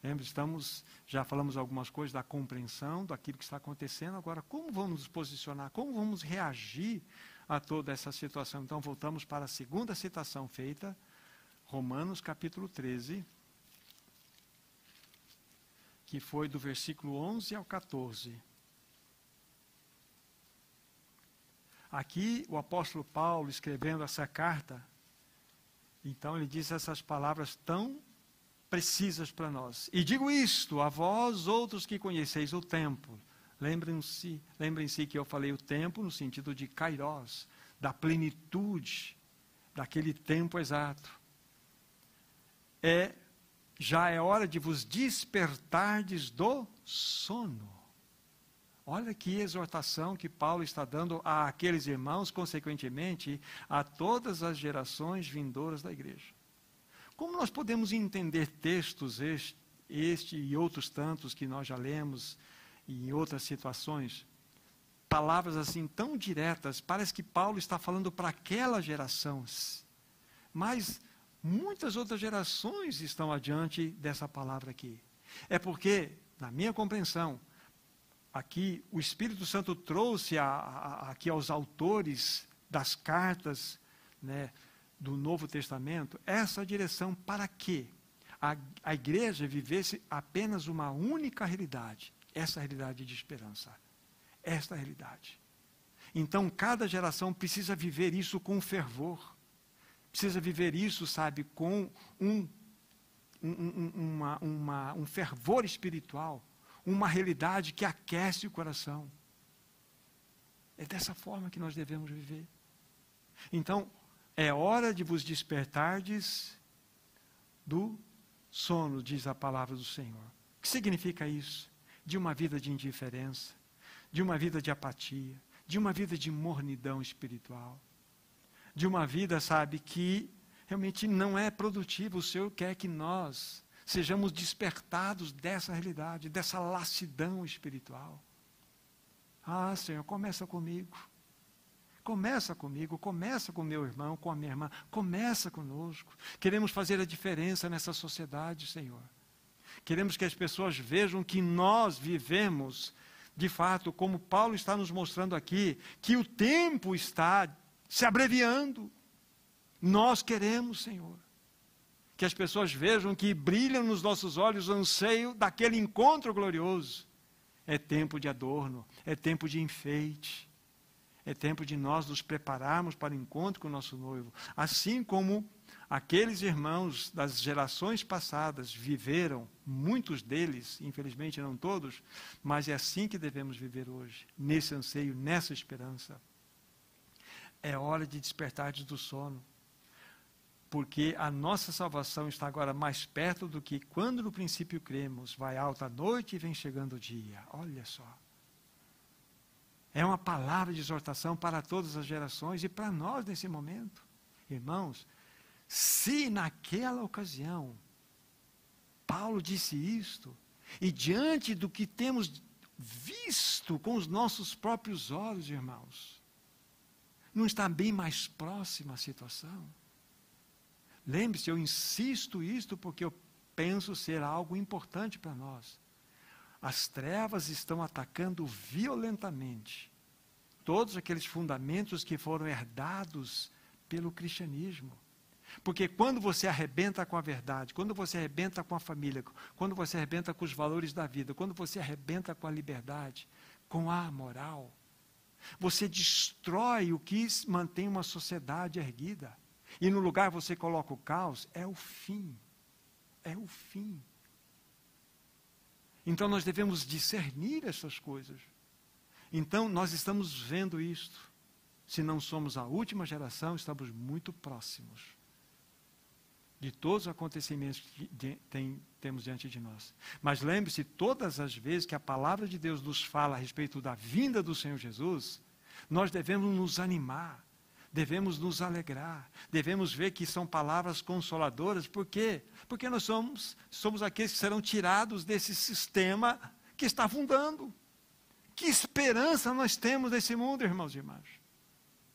Lembra, estamos, já falamos algumas coisas da compreensão daquilo que está acontecendo, agora como vamos nos posicionar, como vamos reagir a toda essa situação? Então voltamos para a segunda citação feita, Romanos capítulo 13, que foi do versículo 11 ao 14. Aqui o apóstolo Paulo escrevendo essa carta, então ele diz essas palavras tão precisas para nós. E digo isto a vós, outros que conheceis o tempo. Lembrem-se lembrem que eu falei o tempo no sentido de kairos, da plenitude, daquele tempo exato. É, já é hora de vos despertardes do sono. Olha que exortação que Paulo está dando àqueles irmãos, consequentemente, a todas as gerações vindouras da igreja. Como nós podemos entender textos, este, este e outros tantos que nós já lemos, em outras situações, palavras assim tão diretas, parece que Paulo está falando para aquela geração, mas muitas outras gerações estão adiante dessa palavra aqui. É porque, na minha compreensão, aqui o Espírito Santo trouxe a, a, aqui aos autores das cartas, né, do Novo Testamento essa direção para que a, a igreja vivesse apenas uma única realidade, essa realidade de esperança. Esta realidade. Então, cada geração precisa viver isso com fervor. Precisa viver isso, sabe, com um, um, uma, uma, um fervor espiritual. Uma realidade que aquece o coração. É dessa forma que nós devemos viver. Então, é hora de vos despertardes do sono, diz a palavra do Senhor. O que significa isso? De uma vida de indiferença, de uma vida de apatia, de uma vida de mornidão espiritual, de uma vida, sabe, que realmente não é produtiva. O Senhor quer que nós sejamos despertados dessa realidade, dessa lassidão espiritual. Ah, Senhor, começa comigo. Começa comigo, começa com meu irmão, com a minha irmã, começa conosco. Queremos fazer a diferença nessa sociedade, Senhor. Queremos que as pessoas vejam que nós vivemos, de fato, como Paulo está nos mostrando aqui, que o tempo está se abreviando. Nós queremos, Senhor, que as pessoas vejam que brilham nos nossos olhos o anseio daquele encontro glorioso. É tempo de adorno, é tempo de enfeite é tempo de nós nos prepararmos para o encontro com o nosso noivo. Assim como aqueles irmãos das gerações passadas viveram, muitos deles, infelizmente não todos, mas é assim que devemos viver hoje, nesse anseio, nessa esperança. É hora de despertar do sono, porque a nossa salvação está agora mais perto do que quando no princípio cremos. Vai alta a noite e vem chegando o dia. Olha só. É uma palavra de exortação para todas as gerações e para nós nesse momento. Irmãos, se naquela ocasião Paulo disse isto, e diante do que temos visto com os nossos próprios olhos, irmãos, não está bem mais próxima a situação? Lembre-se, eu insisto isto porque eu penso ser algo importante para nós. As trevas estão atacando violentamente todos aqueles fundamentos que foram herdados pelo cristianismo. Porque quando você arrebenta com a verdade, quando você arrebenta com a família, quando você arrebenta com os valores da vida, quando você arrebenta com a liberdade, com a moral, você destrói o que mantém uma sociedade erguida. E no lugar você coloca o caos, é o fim. É o fim. Então nós devemos discernir essas coisas. Então nós estamos vendo isto. Se não somos a última geração, estamos muito próximos de todos os acontecimentos que tem, temos diante de nós. Mas lembre-se, todas as vezes que a palavra de Deus nos fala a respeito da vinda do Senhor Jesus, nós devemos nos animar, devemos nos alegrar, devemos ver que são palavras consoladoras, por quê? Porque nós somos, somos aqueles que serão tirados desse sistema que está afundando. Que esperança nós temos nesse mundo, irmãos e irmãs?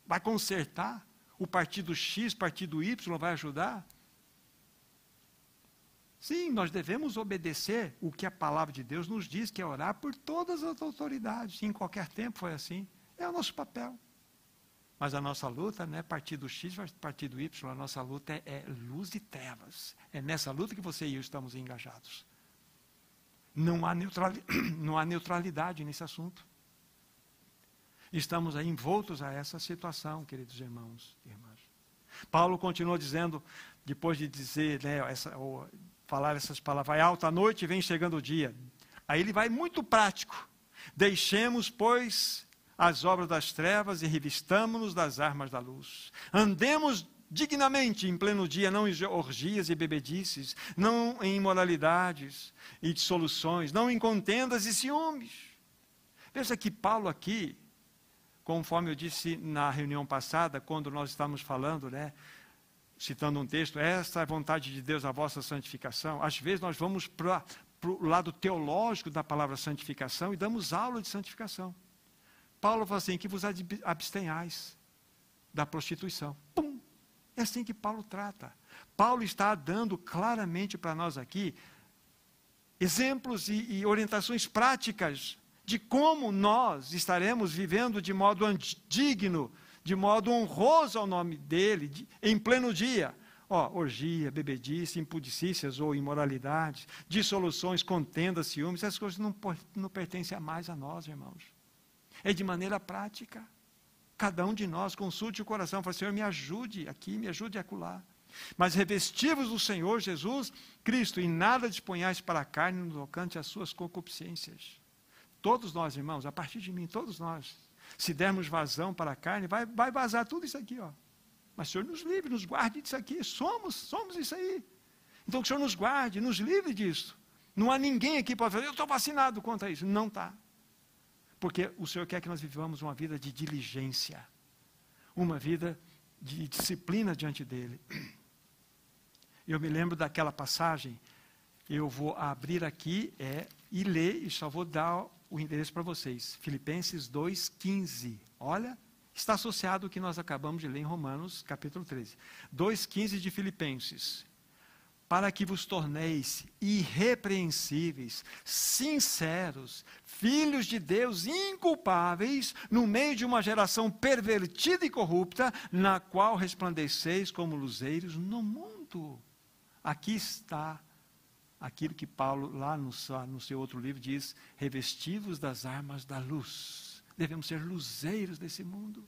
Vai consertar? O partido X, partido Y vai ajudar? Sim, nós devemos obedecer o que a palavra de Deus nos diz, que é orar por todas as autoridades. Em qualquer tempo foi assim. É o nosso papel. Mas a nossa luta não é partido X, partido Y. A nossa luta é, é luz e trevas. É nessa luta que você e eu estamos engajados. Não há, não há neutralidade nesse assunto. Estamos envoltos a essa situação, queridos irmãos e irmãs. Paulo continua dizendo, depois de dizer, né, essa, falar essas palavras, vai alta noite e vem chegando o dia. Aí ele vai muito prático. Deixemos, pois, as obras das trevas e revistamos-nos das armas da luz. Andemos dignamente em pleno dia, não em orgias e bebedices, não em imoralidades e dissoluções, não em contendas e ciúmes. Veja que Paulo aqui, conforme eu disse na reunião passada, quando nós estávamos falando, né, citando um texto, esta é a vontade de Deus, a vossa santificação. Às vezes nós vamos para o lado teológico da palavra santificação e damos aula de santificação. Paulo fala assim: que vos abstenhais da prostituição. Pum! É assim que Paulo trata. Paulo está dando claramente para nós aqui exemplos e, e orientações práticas de como nós estaremos vivendo de modo digno, de modo honroso ao nome dele, de, em pleno dia. Ó, orgia, bebedice, impudicícias ou imoralidades, dissoluções, contendas, ciúmes, essas coisas não, não pertencem mais a nós, irmãos. É de maneira prática. Cada um de nós consulte o coração, fala, Senhor, me ajude aqui, me ajude a acular. Mas revestivos do Senhor Jesus Cristo, e nada disponhais para a carne no tocante às suas concupiscências. Todos nós, irmãos, a partir de mim, todos nós, se dermos vazão para a carne, vai, vai vazar tudo isso aqui, ó. Mas o Senhor nos livre, nos guarde disso aqui. Somos, somos isso aí. Então que o Senhor nos guarde, nos livre disso. Não há ninguém aqui para fazer, eu estou vacinado contra isso. Não está. Porque o Senhor quer que nós vivamos uma vida de diligência, uma vida de disciplina diante dEle. Eu me lembro daquela passagem, eu vou abrir aqui é, e ler, e só vou dar o endereço para vocês. Filipenses 2,15. Olha, está associado ao que nós acabamos de ler em Romanos, capítulo 13. 2,15 de Filipenses. Para que vos torneis irrepreensíveis, sinceros, filhos de Deus inculpáveis, no meio de uma geração pervertida e corrupta, na qual resplandeceis como luzeiros no mundo. Aqui está aquilo que Paulo, lá no, no seu outro livro, diz: revestivos das armas da luz. Devemos ser luzeiros desse mundo.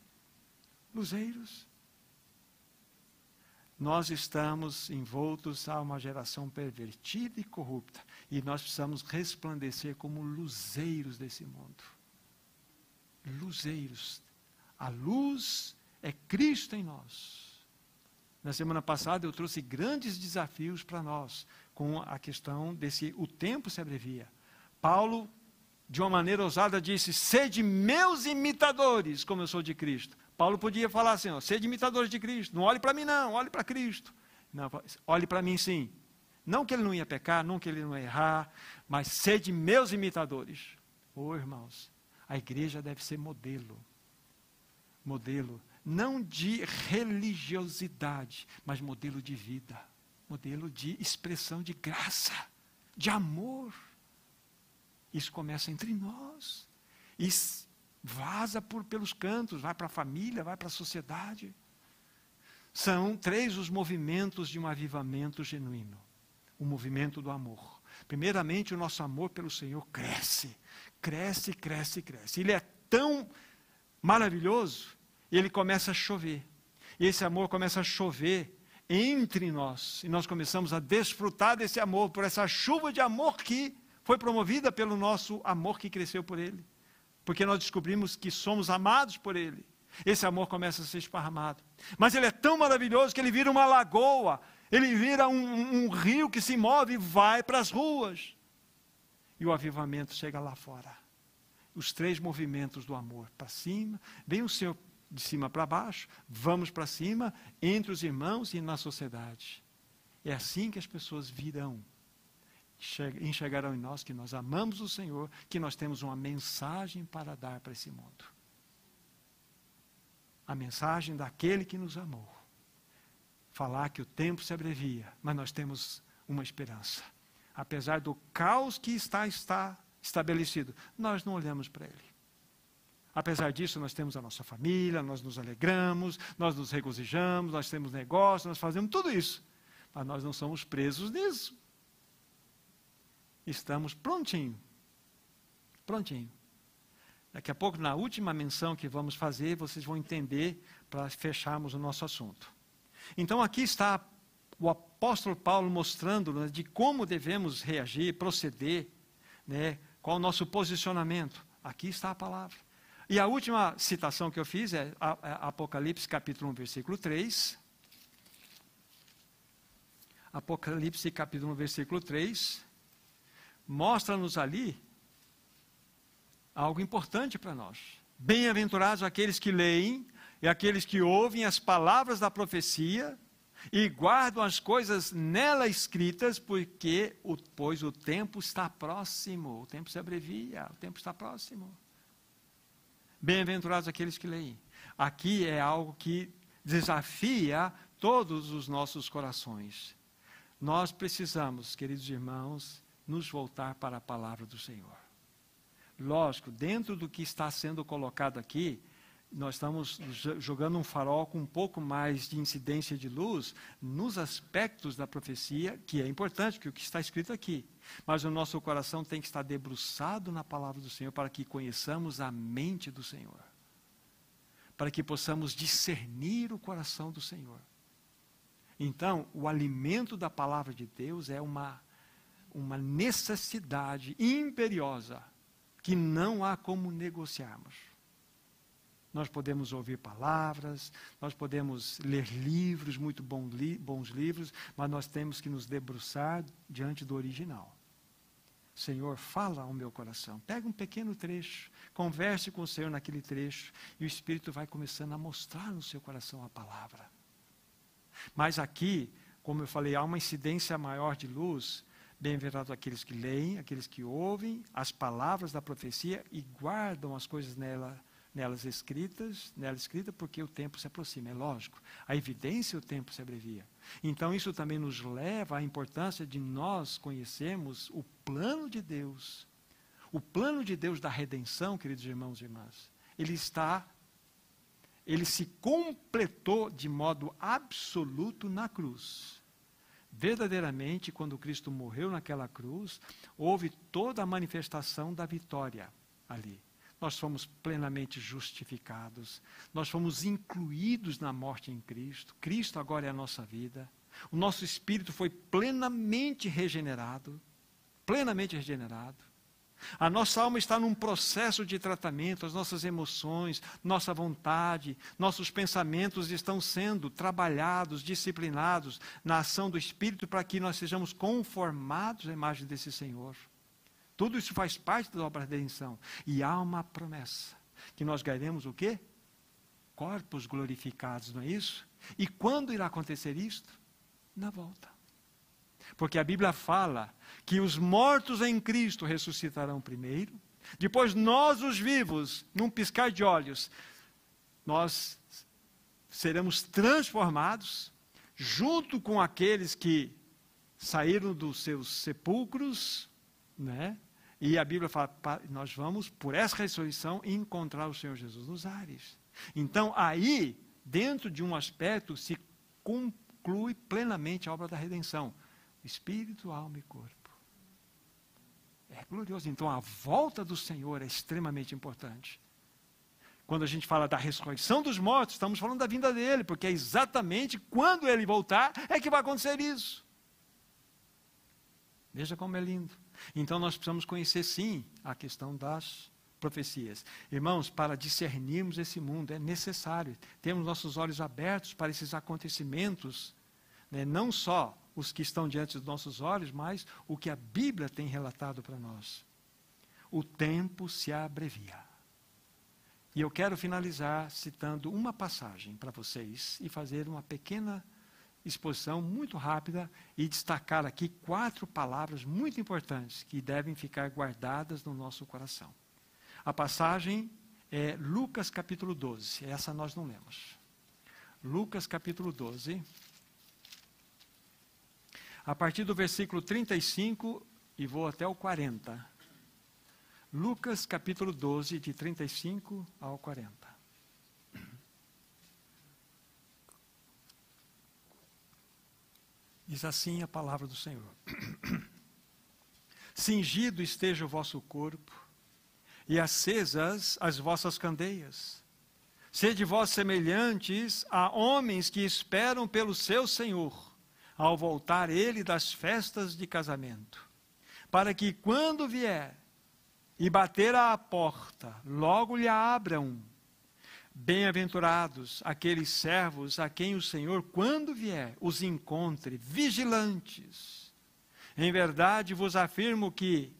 Luzeiros. Nós estamos envoltos a uma geração pervertida e corrupta. E nós precisamos resplandecer como luzeiros desse mundo. Luzeiros. A luz é Cristo em nós. Na semana passada eu trouxe grandes desafios para nós com a questão desse o tempo se abrevia. Paulo, de uma maneira ousada, disse: Sede meus imitadores, como eu sou de Cristo. Paulo podia falar assim: ó, Sede imitadores de Cristo. Não olhe para mim, não, olhe para Cristo. Não, olhe para mim, sim. Não que ele não ia pecar, não que ele não ia errar, mas sede meus imitadores. Ô oh, irmãos, a igreja deve ser modelo. Modelo, não de religiosidade, mas modelo de vida modelo de expressão de graça, de amor. Isso começa entre nós. E vaza por, pelos cantos, vai para a família, vai para a sociedade. São três os movimentos de um avivamento genuíno. O movimento do amor. Primeiramente, o nosso amor pelo Senhor cresce, cresce, cresce, cresce. Ele é tão maravilhoso, e ele começa a chover. E esse amor começa a chover entre nós. E nós começamos a desfrutar desse amor, por essa chuva de amor que foi promovida pelo nosso amor que cresceu por Ele. Porque nós descobrimos que somos amados por Ele. Esse amor começa a ser esparramado. Mas ele é tão maravilhoso que ele vira uma lagoa, ele vira um, um, rio que se move e vai para as ruas. E o avivamento chega lá fora. Os três movimentos do amor, para cima, vem o Senhor de cima para baixo, vamos para cima, entre os irmãos e na sociedade. É assim que as pessoas virão. Enxergarão em nós que nós amamos o Senhor, que nós temos uma mensagem para dar para esse mundo. A mensagem daquele que nos amou. Falar que o tempo se abrevia, mas nós temos uma esperança. Apesar do caos que está, está estabelecido, nós não olhamos para ele. Apesar disso, nós temos a nossa família, nós nos alegramos, nós nos regozijamos, nós temos negócio, nós fazemos tudo isso. Mas nós não somos presos nisso. Estamos prontinho. Prontinho. Daqui a pouco, na última menção que vamos fazer, vocês vão entender para fecharmos o nosso assunto. Então, aqui está o apóstolo Paulo mostrando né, de como devemos reagir, proceder, né, qual o nosso posicionamento. Aqui está a palavra. E a última citação que eu fiz é, é Apocalipse capítulo 1, versículo 3. Apocalipse capítulo 1, versículo 3. Mostra-nos ali algo importante para nós. Bem-aventurados aqueles que leem e aqueles que ouvem as palavras da profecia e guardam as coisas nela escritas, porque o, pois o tempo está próximo, o tempo se abrevia, o tempo está próximo. Bem-aventurados aqueles que leem. Aqui é algo que desafia todos os nossos corações. Nós precisamos, queridos irmãos, nos voltar para a palavra do Senhor. Lógico, dentro do que está sendo colocado aqui, nós estamos jogando um farol com um pouco mais de incidência de luz nos aspectos da profecia, que é importante, que é o que está escrito aqui. Mas o nosso coração tem que estar debruçado na palavra do Senhor para que conheçamos a mente do Senhor. Para que possamos discernir o coração do Senhor. Então, o alimento da palavra de Deus é uma, uma necessidade imperiosa que não há como negociarmos nós podemos ouvir palavras, nós podemos ler livros, muito bons livros, mas nós temos que nos debruçar diante do original. Senhor, fala ao meu coração. Pega um pequeno trecho, converse com o Senhor naquele trecho, e o Espírito vai começando a mostrar no seu coração a palavra. Mas aqui, como eu falei, há uma incidência maior de luz. Bem-aventurados aqueles que leem, aqueles que ouvem as palavras da profecia e guardam as coisas nela nelas escritas, nela escrita, porque o tempo se aproxima, é lógico. A evidência, o tempo se abrevia. Então, isso também nos leva à importância de nós conhecermos o plano de Deus. O plano de Deus da redenção, queridos irmãos e irmãs, ele está, ele se completou de modo absoluto na cruz. Verdadeiramente, quando Cristo morreu naquela cruz, houve toda a manifestação da vitória ali nós fomos plenamente justificados, nós fomos incluídos na morte em Cristo, Cristo agora é a nossa vida, o nosso espírito foi plenamente regenerado, plenamente regenerado. A nossa alma está num processo de tratamento, as nossas emoções, nossa vontade, nossos pensamentos estão sendo trabalhados, disciplinados na ação do Espírito para que nós sejamos conformados à imagem desse Senhor. Tudo isso faz parte da obra da redenção. E há uma promessa, que nós ganharemos o quê? Corpos glorificados, não é isso? E quando irá acontecer isto? Na volta. Porque a Bíblia fala que os mortos em Cristo ressuscitarão primeiro, depois nós, os vivos, num piscar de olhos, nós seremos transformados, junto com aqueles que saíram dos seus sepulcros, né? E a Bíblia fala, nós vamos, por essa ressurreição, encontrar o Senhor Jesus nos ares. Então, aí, dentro de um aspecto, se conclui plenamente a obra da redenção: espírito, alma e corpo. É glorioso. Então, a volta do Senhor é extremamente importante. Quando a gente fala da ressurreição dos mortos, estamos falando da vinda dele, porque é exatamente quando ele voltar é que vai acontecer isso. Veja como é lindo. Então nós precisamos conhecer sim a questão das profecias. Irmãos, para discernirmos esse mundo é necessário termos nossos olhos abertos para esses acontecimentos, né? não só os que estão diante dos nossos olhos, mas o que a Bíblia tem relatado para nós. O tempo se abrevia. E eu quero finalizar citando uma passagem para vocês e fazer uma pequena exposição muito rápida e destacar aqui quatro palavras muito importantes que devem ficar guardadas no nosso coração. A passagem é Lucas capítulo 12, essa nós não lemos. Lucas capítulo 12. A partir do versículo 35 e vou até o 40. Lucas capítulo 12, de 35 ao 40. Diz assim a palavra do Senhor: Cingido esteja o vosso corpo, e acesas as vossas candeias. Sede vós semelhantes a homens que esperam pelo seu Senhor, ao voltar ele das festas de casamento, para que quando vier e bater à porta, logo lhe abram. Bem-aventurados aqueles servos a quem o Senhor, quando vier, os encontre vigilantes. Em verdade vos afirmo que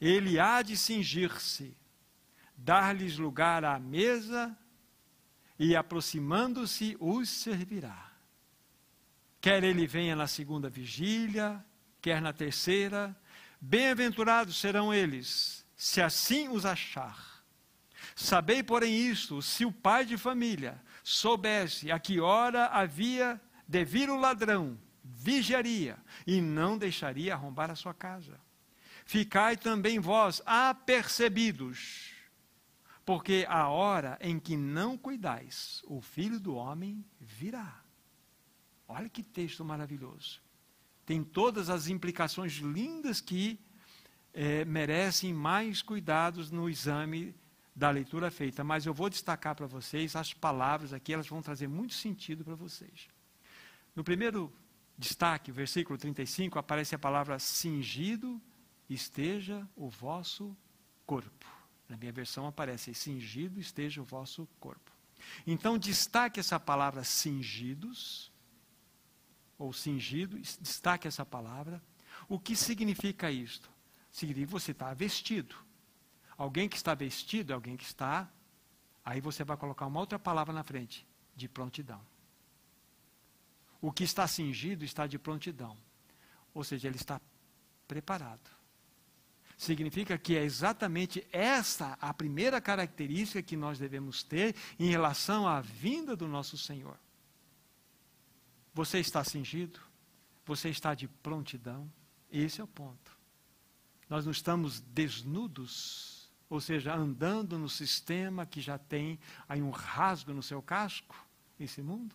ele há de cingir-se, dar-lhes lugar à mesa e, aproximando-se, os servirá. Quer ele venha na segunda vigília, quer na terceira, bem-aventurados serão eles se assim os achar. Sabei, porém, isto: se o pai de família soubesse a que hora havia de vir o ladrão, vigiaria e não deixaria arrombar a sua casa. Ficai também vós apercebidos, porque a hora em que não cuidais, o filho do homem virá. Olha que texto maravilhoso. Tem todas as implicações lindas que é, merecem mais cuidados no exame da leitura feita, mas eu vou destacar para vocês as palavras aqui, elas vão trazer muito sentido para vocês. No primeiro destaque, versículo 35, aparece a palavra cingido esteja o vosso corpo. Na minha versão aparece cingido esteja o vosso corpo. Então destaque essa palavra cingidos ou cingido, destaque essa palavra. O que significa isto? significa você está vestido. Alguém que está vestido é alguém que está. Aí você vai colocar uma outra palavra na frente: de prontidão. O que está cingido está de prontidão. Ou seja, ele está preparado. Significa que é exatamente essa a primeira característica que nós devemos ter em relação à vinda do nosso Senhor. Você está cingido? Você está de prontidão? Esse é o ponto. Nós não estamos desnudos, ou seja, andando no sistema que já tem aí um rasgo no seu casco, esse mundo.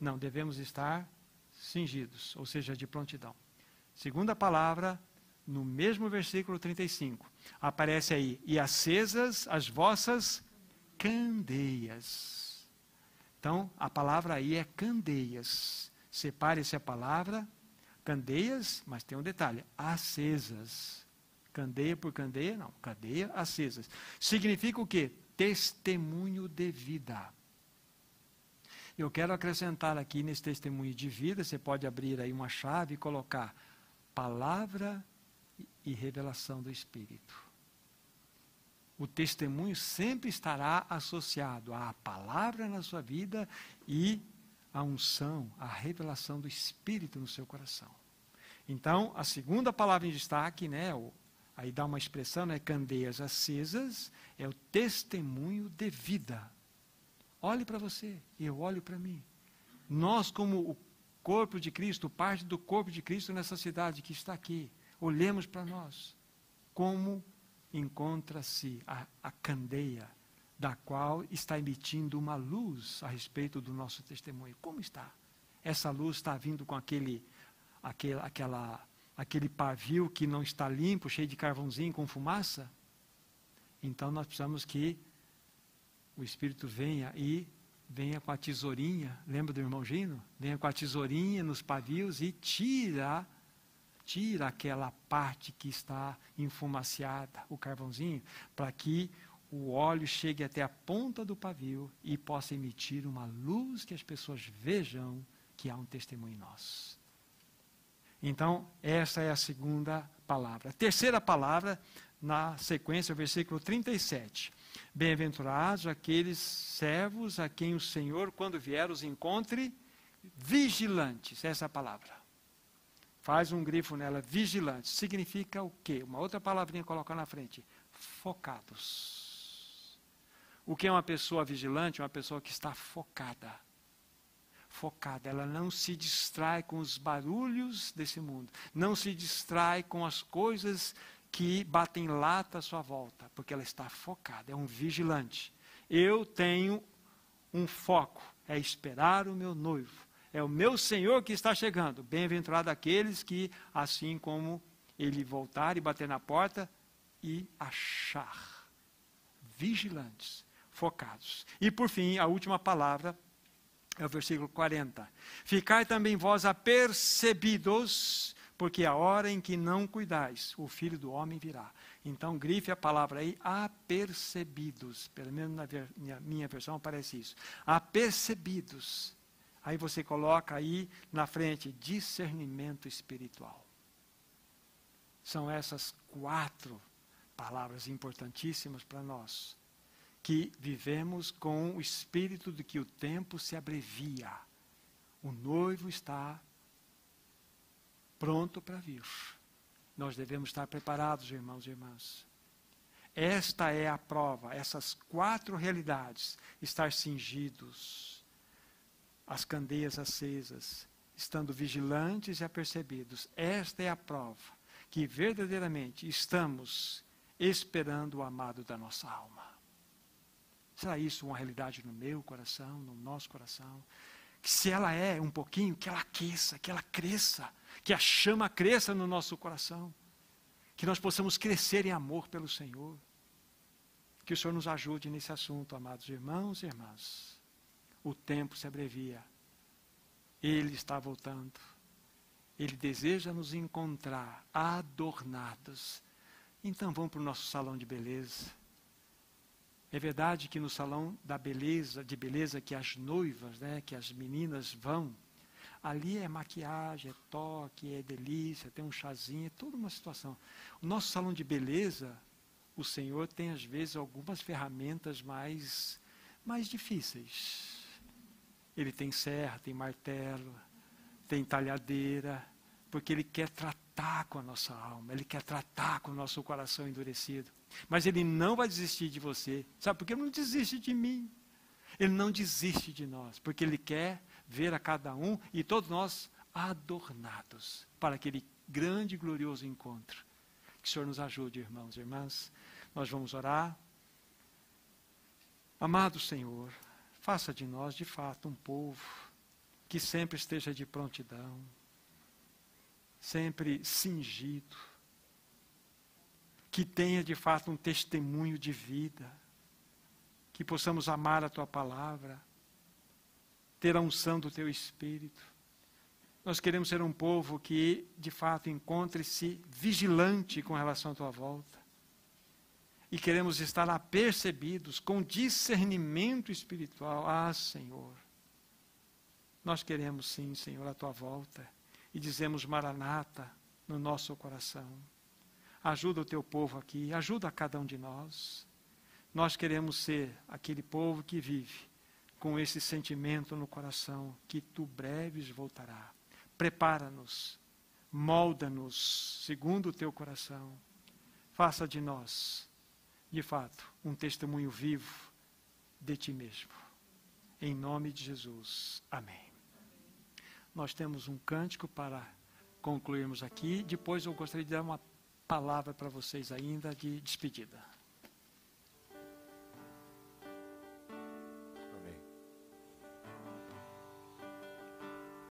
Não, devemos estar cingidos, ou seja, de prontidão. Segunda palavra, no mesmo versículo 35, aparece aí: e acesas as vossas candeias. Então, a palavra aí é candeias. Separe essa palavra, candeias, mas tem um detalhe: acesas. Candeia por candeia, não. Cadeia acesas. Significa o quê? Testemunho de vida. Eu quero acrescentar aqui nesse testemunho de vida, você pode abrir aí uma chave e colocar palavra e revelação do Espírito. O testemunho sempre estará associado à palavra na sua vida e à unção, à revelação do Espírito no seu coração. Então, a segunda palavra em destaque, né, aí dá uma expressão, né? Candeias acesas é o testemunho de vida. Olhe para você, eu olho para mim. Nós, como o corpo de Cristo, parte do corpo de Cristo nessa cidade que está aqui, olhemos para nós. Como encontra-se a, a candeia da qual está emitindo uma luz a respeito do nosso testemunho? Como está? Essa luz está vindo com aquele, aquele aquela aquele pavio que não está limpo, cheio de carvãozinho com fumaça, então nós precisamos que o Espírito venha e venha com a tesourinha, lembra do irmão Gino? Venha com a tesourinha nos pavios e tira, tira aquela parte que está enfumaciada, o carvãozinho, para que o óleo chegue até a ponta do pavio e possa emitir uma luz que as pessoas vejam que há um testemunho em nós. Então, essa é a segunda palavra. A terceira palavra, na sequência, versículo 37. Bem-aventurados aqueles servos a quem o Senhor, quando vier, os encontre vigilantes. Essa é a palavra. Faz um grifo nela, vigilantes. Significa o quê? Uma outra palavrinha colocar na frente. Focados. O que é uma pessoa vigilante? Uma pessoa que está focada focada, ela não se distrai com os barulhos desse mundo, não se distrai com as coisas que batem lata à sua volta, porque ela está focada, é um vigilante. Eu tenho um foco, é esperar o meu noivo, é o meu Senhor que está chegando. Bem-aventurado aqueles que, assim como ele voltar e bater na porta e achar, vigilantes, focados. E por fim, a última palavra é o versículo 40. Ficai também vós apercebidos, porque a hora em que não cuidais, o filho do homem virá. Então, grife a palavra aí, apercebidos. Pelo menos na minha, versão aparece isso. Apercebidos. Aí você coloca aí na frente discernimento espiritual. São essas quatro palavras importantíssimas para nós que vivemos com o espírito de que o tempo se abrevia. O noivo está pronto para vir. Nós devemos estar preparados, irmãos e irmãs. Esta é a prova, essas quatro realidades: estar cingidos, as candeias acesas, estando vigilantes e apercebidos. Esta é a prova que verdadeiramente estamos esperando o amado da nossa alma. Será isso uma realidade no meu coração, no nosso coração? Que se ela é um pouquinho, que ela aqueça, que ela cresça, que a chama cresça no nosso coração. Que nós possamos crescer em amor pelo Senhor. Que o Senhor nos ajude nesse assunto, amados irmãos e irmãs. O tempo se abrevia. Ele está voltando. Ele deseja nos encontrar adornados. Então vamos para o nosso salão de beleza é verdade que no salão da beleza, de beleza que as noivas, né, que as meninas vão, ali é maquiagem, é toque, é delícia, tem um chazinho, é toda uma situação. O nosso salão de beleza, o Senhor tem às vezes algumas ferramentas mais mais difíceis. Ele tem serra, tem martelo, tem talhadeira, porque ele quer tratar com a nossa alma, ele quer tratar com o nosso coração endurecido. Mas ele não vai desistir de você. Sabe por que ele não desiste de mim? Ele não desiste de nós, porque ele quer ver a cada um e todos nós adornados para aquele grande e glorioso encontro. Que o Senhor nos ajude, irmãos e irmãs. Nós vamos orar. Amado Senhor, faça de nós de fato um povo que sempre esteja de prontidão, sempre cingido que tenha de fato um testemunho de vida, que possamos amar a tua palavra, ter a unção do teu espírito. Nós queremos ser um povo que de fato encontre-se vigilante com relação à tua volta. E queremos estar apercebidos com discernimento espiritual. Ah, Senhor. Nós queremos sim, Senhor, a tua volta. E dizemos Maranata no nosso coração. Ajuda o teu povo aqui, ajuda a cada um de nós. Nós queremos ser aquele povo que vive com esse sentimento no coração que tu breves voltará. Prepara-nos, molda-nos segundo o teu coração. Faça de nós, de fato, um testemunho vivo de ti mesmo. Em nome de Jesus. Amém. Nós temos um cântico para concluirmos aqui. Depois eu gostaria de dar uma palavra para vocês ainda de despedida.